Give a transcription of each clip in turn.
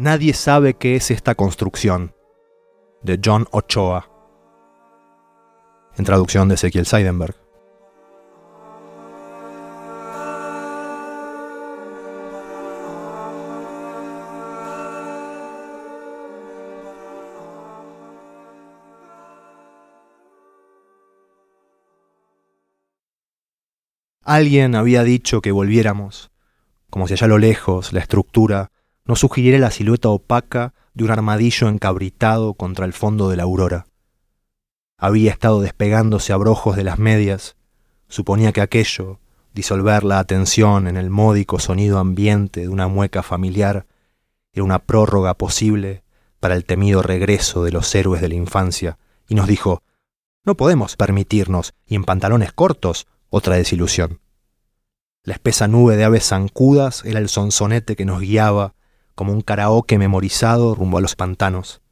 Nadie sabe qué es esta construcción, de John Ochoa, en traducción de Ezequiel Seidenberg. Alguien había dicho que volviéramos, como si allá a lo lejos la estructura no sugiriera la silueta opaca de un armadillo encabritado contra el fondo de la aurora. Había estado despegándose a brojos de las medias, suponía que aquello, disolver la atención en el módico sonido ambiente de una mueca familiar, era una prórroga posible para el temido regreso de los héroes de la infancia, y nos dijo, no podemos permitirnos, y en pantalones cortos, otra desilusión. La espesa nube de aves zancudas era el sonsonete que nos guiaba como un karaoke memorizado rumbo a los pantanos.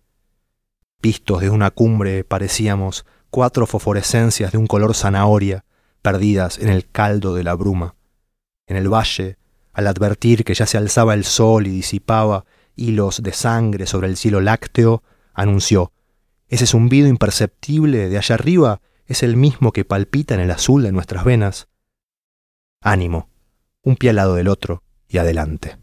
Vistos desde una cumbre parecíamos cuatro fosforescencias de un color zanahoria perdidas en el caldo de la bruma. En el valle, al advertir que ya se alzaba el sol y disipaba hilos de sangre sobre el cielo lácteo, anunció Ese zumbido imperceptible de allá arriba es el mismo que palpita en el azul de nuestras venas. Ánimo, un pie al lado del otro y adelante.